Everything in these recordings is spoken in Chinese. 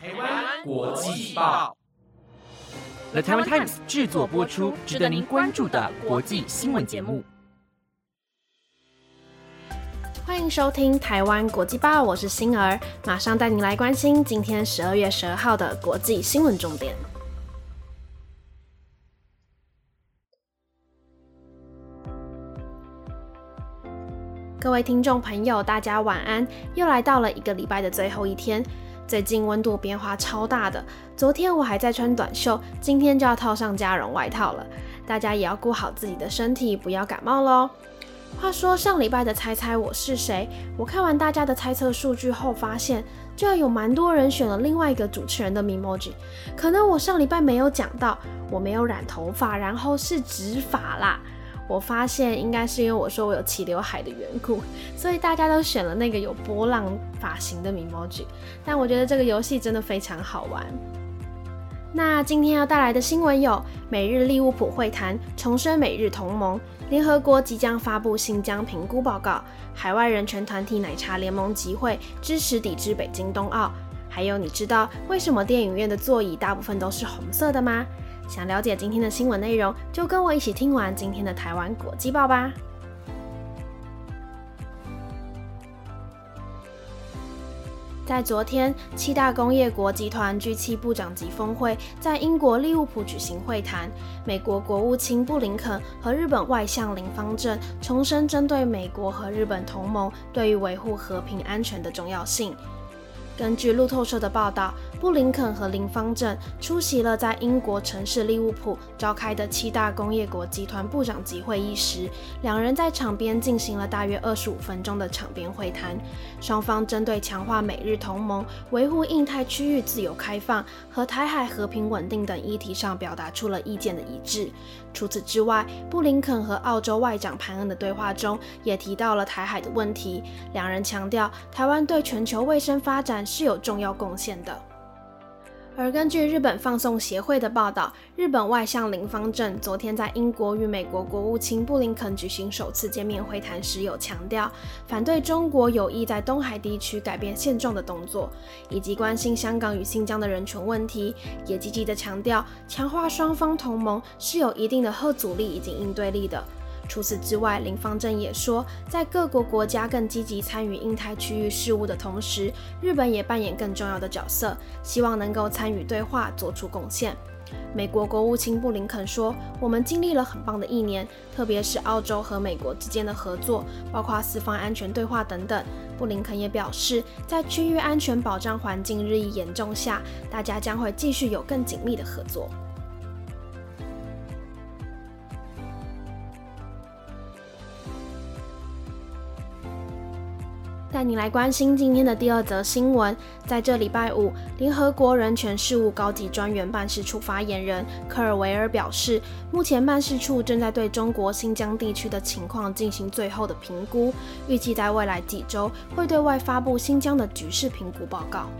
台湾国际报，The Taiwan Times 制作播出，值得您关注的国际新闻节目。欢迎收听台湾国际报，我是星儿，马上带您来关心今天十二月十二号的国际新闻重点。各位听众朋友，大家晚安！又来到了一个礼拜的最后一天。最近温度变化超大的，昨天我还在穿短袖，今天就要套上加绒外套了。大家也要顾好自己的身体，不要感冒喽。话说上礼拜的猜猜我是谁，我看完大家的猜测数据后，发现居然有蛮多人选了另外一个主持人的 emoji。可能我上礼拜没有讲到，我没有染头发，然后是直发啦。我发现应该是因为我说我有齐刘海的缘故，所以大家都选了那个有波浪发型的 emoji。但我觉得这个游戏真的非常好玩。那今天要带来的新闻有：美日利物浦会谈重申美日同盟；联合国即将发布新疆评估报告；海外人权团体奶茶联盟集会支持抵制北京冬奥。还有，你知道为什么电影院的座椅大部分都是红色的吗？想了解今天的新闻内容，就跟我一起听完今天的台湾国际报吧。在昨天，七大工业国集团 G7 部长级峰会在英国利物浦举行会谈，美国国务卿布林肯和日本外相林方正重申针对美国和日本同盟对于维护和平安全的重要性。根据路透社的报道，布林肯和林方正出席了在英国城市利物浦召开的七大工业国集团部长级会议时，两人在场边进行了大约二十五分钟的场边会谈。双方针对强化美日同盟、维护印太区域自由开放和台海和平稳定等议题上表达出了意见的一致。除此之外，布林肯和澳洲外长潘恩的对话中也提到了台海的问题。两人强调，台湾对全球卫生发展是有重要贡献的。而根据日本放送协会的报道，日本外相林方正昨天在英国与美国国务卿布林肯举行首次见面会谈时，有强调反对中国有意在东海地区改变现状的动作，以及关心香港与新疆的人权问题，也积极的强调强化双方同盟是有一定的核阻力以及应对力的。除此之外，林方正也说，在各国国家更积极参与印太区域事务的同时，日本也扮演更重要的角色，希望能够参与对话，做出贡献。美国国务卿布林肯说：“我们经历了很棒的一年，特别是澳洲和美国之间的合作，包括四方安全对话等等。”布林肯也表示，在区域安全保障环境日益严重下，大家将会继续有更紧密的合作。带你来关心今天的第二则新闻。在这礼拜五，联合国人权事务高级专员办事处发言人科尔维尔表示，目前办事处正在对中国新疆地区的情况进行最后的评估，预计在未来几周会对外发布新疆的局势评估报告。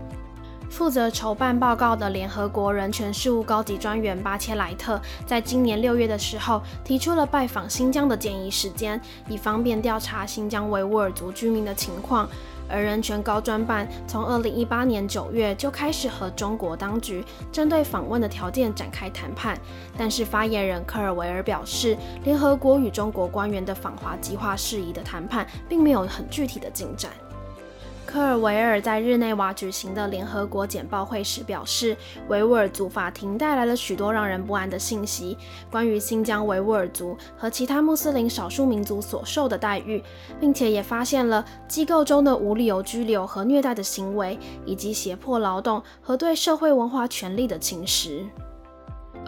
负责筹办报告的联合国人权事务高级专员巴切莱特，在今年六月的时候提出了拜访新疆的建议时间，以方便调查新疆维吾尔族居民的情况。而人权高专办从二零一八年九月就开始和中国当局针对访问的条件展开谈判，但是发言人科尔维尔表示，联合国与中国官员的访华计划事宜的谈判并没有很具体的进展。科尔维尔在日内瓦举行的联合国简报会时表示，维吾尔族法庭带来了许多让人不安的信息，关于新疆维吾尔族和其他穆斯林少数民族所受的待遇，并且也发现了机构中的无理由拘留和虐待的行为，以及胁迫劳动和对社会文化权利的侵蚀。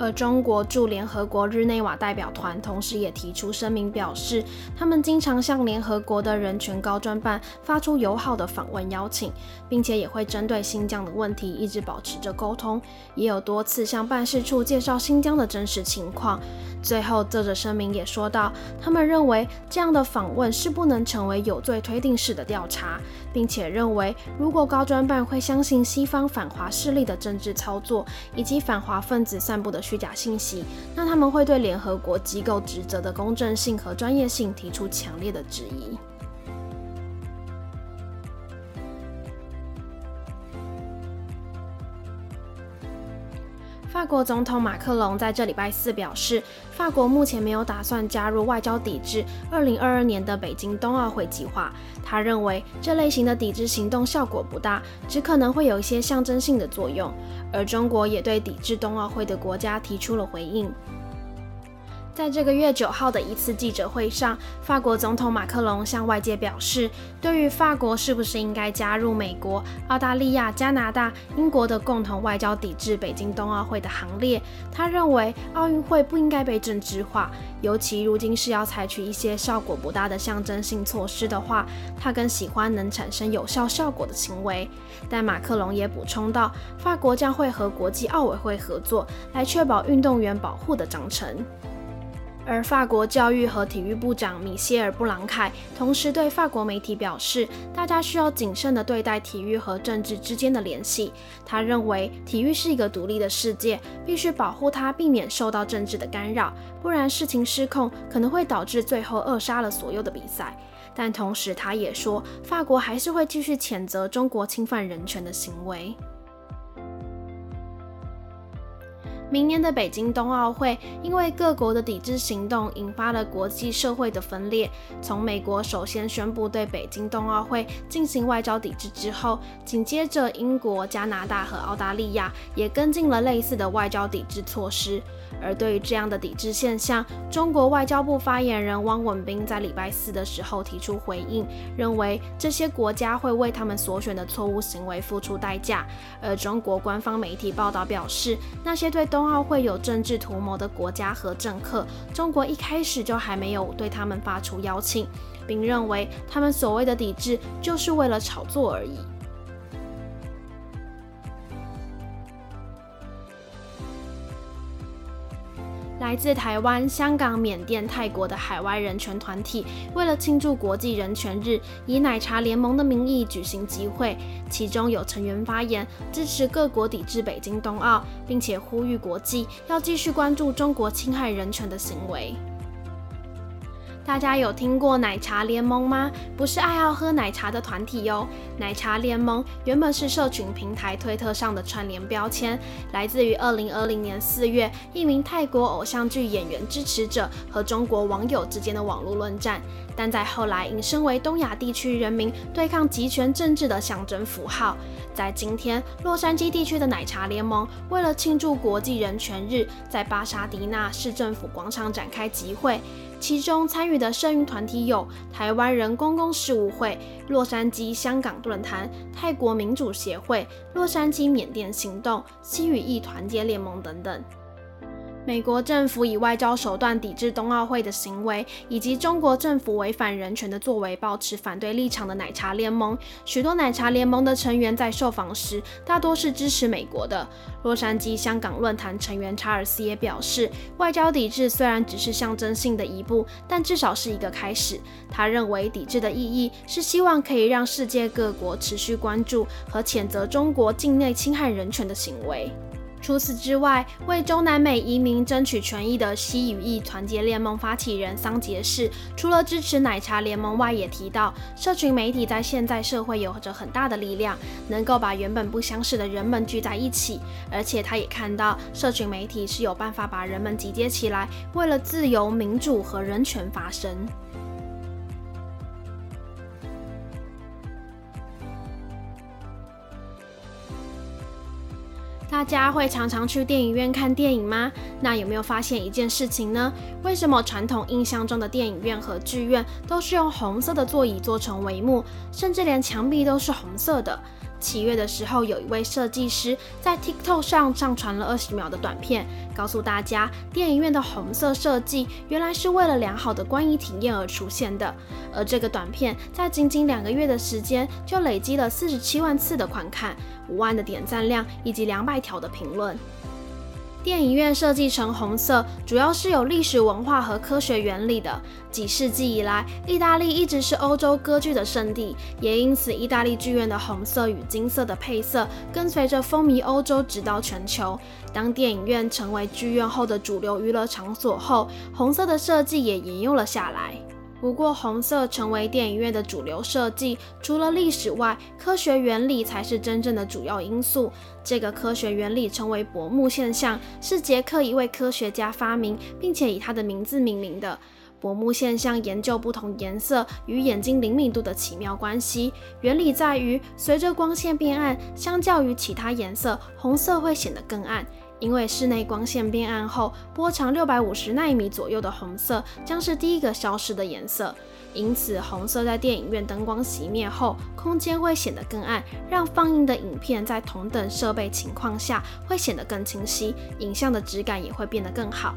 而中国驻联合国日内瓦代表团同时也提出声明，表示他们经常向联合国的人权高专办发出友好的访问邀请，并且也会针对新疆的问题一直保持着沟通，也有多次向办事处介绍新疆的真实情况。最后，这则声明也说到，他们认为这样的访问是不能成为有罪推定式的调查，并且认为如果高专办会相信西方反华势力的政治操作以及反华分子散布的。虚假信息，那他们会对联合国机构职责的公正性和专业性提出强烈的质疑。法国总统马克龙在这礼拜四表示，法国目前没有打算加入外交抵制2022年的北京冬奥会计划。他认为这类型的抵制行动效果不大，只可能会有一些象征性的作用。而中国也对抵制冬奥会的国家提出了回应。在这个月九号的一次记者会上，法国总统马克龙向外界表示，对于法国是不是应该加入美国、澳大利亚、加拿大、英国的共同外交抵制北京冬奥会的行列，他认为奥运会不应该被政治化，尤其如今是要采取一些效果不大的象征性措施的话，他更喜欢能产生有效效果的行为。但马克龙也补充到，法国将会和国际奥委会合作，来确保运动员保护的章程。而法国教育和体育部长米歇尔·布朗凯同时对法国媒体表示，大家需要谨慎地对待体育和政治之间的联系。他认为，体育是一个独立的世界，必须保护它，避免受到政治的干扰，不然事情失控，可能会导致最后扼杀了所有的比赛。但同时，他也说，法国还是会继续谴责中国侵犯人权的行为。明年的北京冬奥会，因为各国的抵制行动，引发了国际社会的分裂。从美国首先宣布对北京冬奥会进行外交抵制之后，紧接着英国、加拿大和澳大利亚也跟进了类似的外交抵制措施。而对于这样的抵制现象，中国外交部发言人汪文斌在礼拜四的时候提出回应，认为这些国家会为他们所选的错误行为付出代价。而中国官方媒体报道表示，那些对东冬奥会有政治图谋的国家和政客，中国一开始就还没有对他们发出邀请，并认为他们所谓的抵制就是为了炒作而已。来自台湾、香港、缅甸、泰国的海外人权团体，为了庆祝国际人权日，以奶茶联盟的名义举行集会。其中有成员发言，支持各国抵制北京冬奥，并且呼吁国际要继续关注中国侵害人权的行为。大家有听过奶茶联盟吗？不是爱好喝奶茶的团体哟。奶茶联盟原本是社群平台推特上的串联标签，来自于2020年4月一名泰国偶像剧演员支持者和中国网友之间的网络论战，但在后来引申为东亚地区人民对抗集权政治的象征符号。在今天，洛杉矶地区的奶茶联盟为了庆祝国际人权日，在巴沙迪纳市政府广场展开集会。其中参与的社运团体有台湾人公共事务会、洛杉矶香港论坛、泰国民主协会、洛杉矶缅甸行动、西语义团结联盟等等。美国政府以外交手段抵制冬奥会的行为，以及中国政府违反人权的作为，保持反对立场的奶茶联盟，许多奶茶联盟的成员在受访时，大多是支持美国的。洛杉矶香港论坛成员查尔斯也表示，外交抵制虽然只是象征性的一步，但至少是一个开始。他认为，抵制的意义是希望可以让世界各国持续关注和谴责中国境内侵害人权的行为。除此之外，为中南美移民争取权益的西语裔团结联盟发起人桑杰士，除了支持奶茶联盟外，也提到，社群媒体在现在社会有着很大的力量，能够把原本不相识的人们聚在一起。而且他也看到，社群媒体是有办法把人们集结起来，为了自由、民主和人权发声。大家会常常去电影院看电影吗？那有没有发现一件事情呢？为什么传统印象中的电影院和剧院都是用红色的座椅做成帷幕，甚至连墙壁都是红色的？七月的时候，有一位设计师在 TikTok 上上传了二十秒的短片，告诉大家电影院的红色设计原来是为了良好的观影体验而出现的。而这个短片在仅仅两个月的时间，就累积了四十七万次的观看、五万的点赞量以及两百条的评论。电影院设计成红色，主要是有历史文化和科学原理的。几世纪以来，意大利一直是欧洲歌剧的圣地，也因此，意大利剧院的红色与金色的配色跟随着风靡欧洲，直到全球。当电影院成为剧院后的主流娱乐场所后，红色的设计也沿用了下来。不过，红色成为电影院的主流设计，除了历史外，科学原理才是真正的主要因素。这个科学原理称为薄暮现象，是捷克一位科学家发明，并且以他的名字命名的。薄暮现象研究不同颜色与眼睛灵敏度的奇妙关系。原理在于，随着光线变暗，相较于其他颜色，红色会显得更暗。因为室内光线变暗后，波长六百五十纳米左右的红色将是第一个消失的颜色。因此，红色在电影院灯光熄灭后，空间会显得更暗，让放映的影片在同等设备情况下会显得更清晰，影像的质感也会变得更好。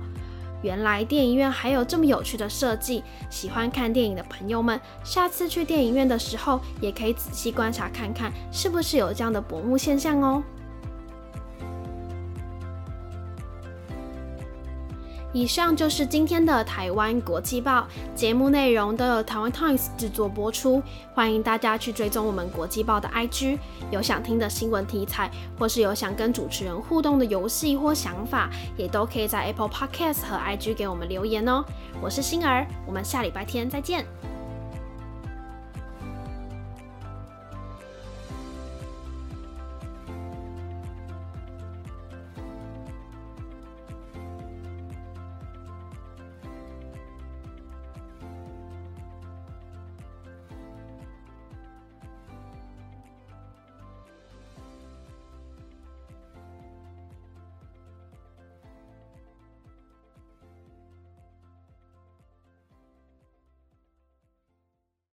原来电影院还有这么有趣的设计，喜欢看电影的朋友们，下次去电影院的时候，也可以仔细观察看看，是不是有这样的薄幕现象哦。以上就是今天的台湾国际报节目内容，都由台湾 Times 制作播出。欢迎大家去追踪我们国际报的 IG，有想听的新闻题材，或是有想跟主持人互动的游戏或想法，也都可以在 Apple Podcast 和 IG 给我们留言哦。我是星儿，我们下礼拜天再见。